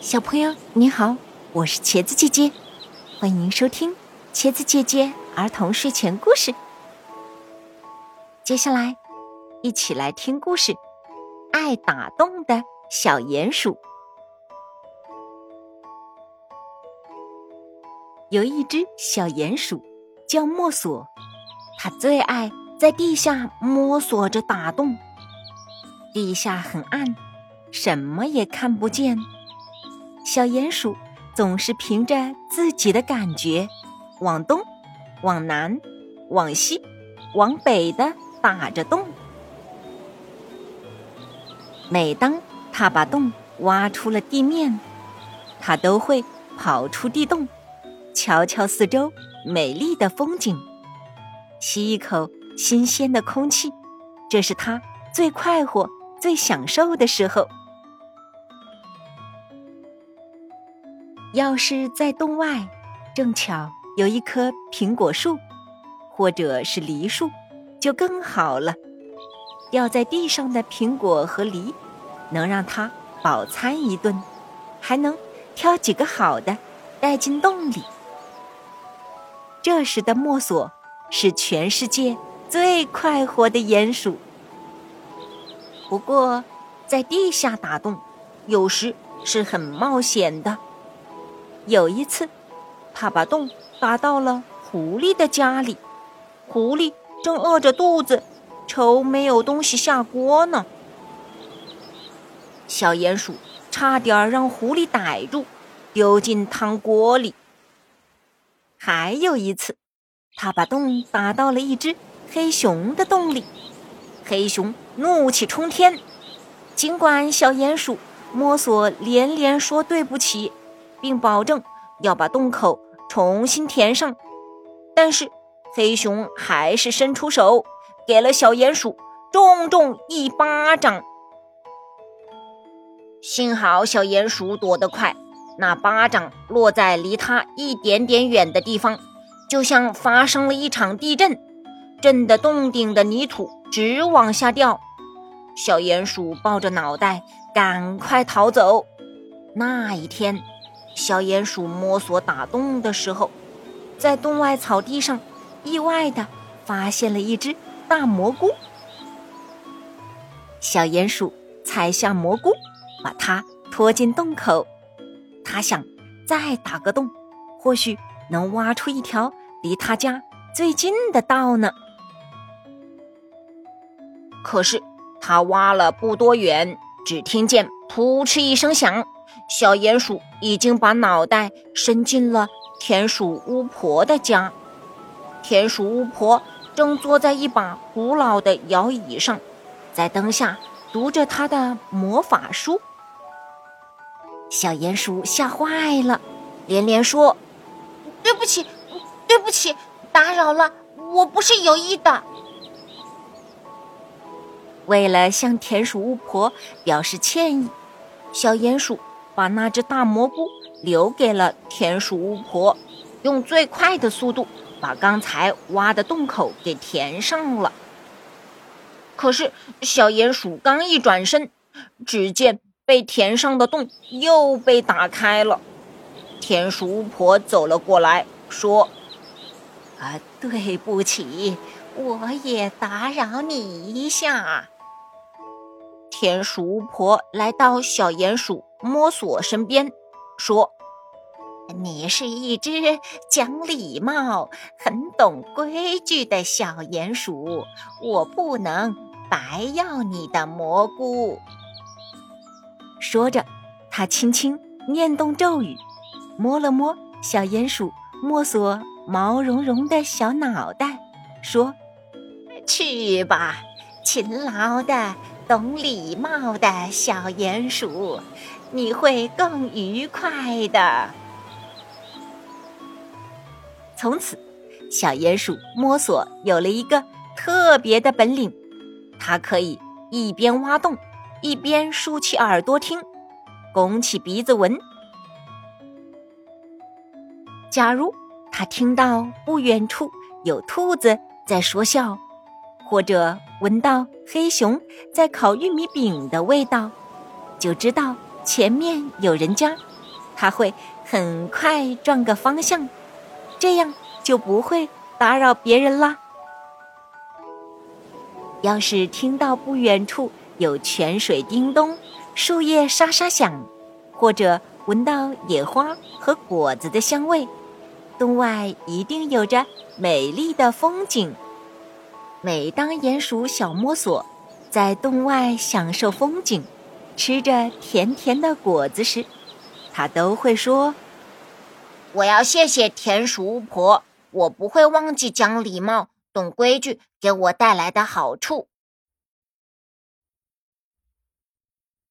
小朋友你好，我是茄子姐姐，欢迎收听茄子姐姐儿童睡前故事。接下来，一起来听故事：爱打洞的小鼹鼠。有一只小鼹鼠叫墨索，它最爱在地下摸索着打洞。地下很暗，什么也看不见。小鼹鼠总是凭着自己的感觉，往东、往南、往西、往北的打着洞。每当他把洞挖出了地面，他都会跑出地洞，瞧瞧四周美丽的风景，吸一口新鲜的空气。这是他最快活、最享受的时候。要是在洞外，正巧有一棵苹果树，或者是梨树，就更好了。掉在地上的苹果和梨，能让它饱餐一顿，还能挑几个好的带进洞里。这时的墨索是全世界最快活的鼹鼠。不过，在地下打洞，有时是很冒险的。有一次，他把洞打到了狐狸的家里，狐狸正饿着肚子，愁没有东西下锅呢。小鼹鼠差点让狐狸逮住，丢进汤锅里。还有一次，他把洞打到了一只黑熊的洞里，黑熊怒气冲天，尽管小鼹鼠摸索连连说对不起。并保证要把洞口重新填上，但是黑熊还是伸出手，给了小鼹鼠重重一巴掌。幸好小鼹鼠躲得快，那巴掌落在离它一点点远的地方，就像发生了一场地震，震得洞顶的泥土直往下掉。小鼹鼠抱着脑袋，赶快逃走。那一天。小鼹鼠摸索打洞的时候，在洞外草地上意外的发现了一只大蘑菇。小鼹鼠采下蘑菇，把它拖进洞口。他想再打个洞，或许能挖出一条离他家最近的道呢。可是他挖了不多远，只听见“扑哧”一声响。小鼹鼠已经把脑袋伸进了田鼠巫婆的家。田鼠巫婆正坐在一把古老的摇椅上，在灯下读着她的魔法书。小鼹鼠吓坏了，连连说：“对不起，对不起，打扰了，我不是有意的。”为了向田鼠巫婆表示歉意，小鼹鼠。把那只大蘑菇留给了田鼠巫婆，用最快的速度把刚才挖的洞口给填上了。可是小鼹鼠刚一转身，只见被填上的洞又被打开了。田鼠巫婆走了过来，说：“啊，对不起，我也打扰你一下。”田鼠巫婆来到小鼹鼠。摸索身边，说：“你是一只讲礼貌、很懂规矩的小鼹鼠，我不能白要你的蘑菇。”说着，他轻轻念动咒语，摸了摸小鼹鼠摸索毛茸茸的小脑袋，说：“去吧，勤劳的、懂礼貌的小鼹鼠。”你会更愉快的。从此，小鼹鼠摸索有了一个特别的本领，它可以一边挖洞，一边竖起耳朵听，拱起鼻子闻。假如它听到不远处有兔子在说笑，或者闻到黑熊在烤玉米饼的味道，就知道。前面有人家它会很快转个方向，这样就不会打扰别人啦。要是听到不远处有泉水叮咚、树叶沙沙响，或者闻到野花和果子的香味，洞外一定有着美丽的风景。每当鼹鼠小摸索在洞外享受风景，吃着甜甜的果子时，它都会说：“我要谢谢田鼠巫婆，我不会忘记讲礼貌、懂规矩给我带来的好处。”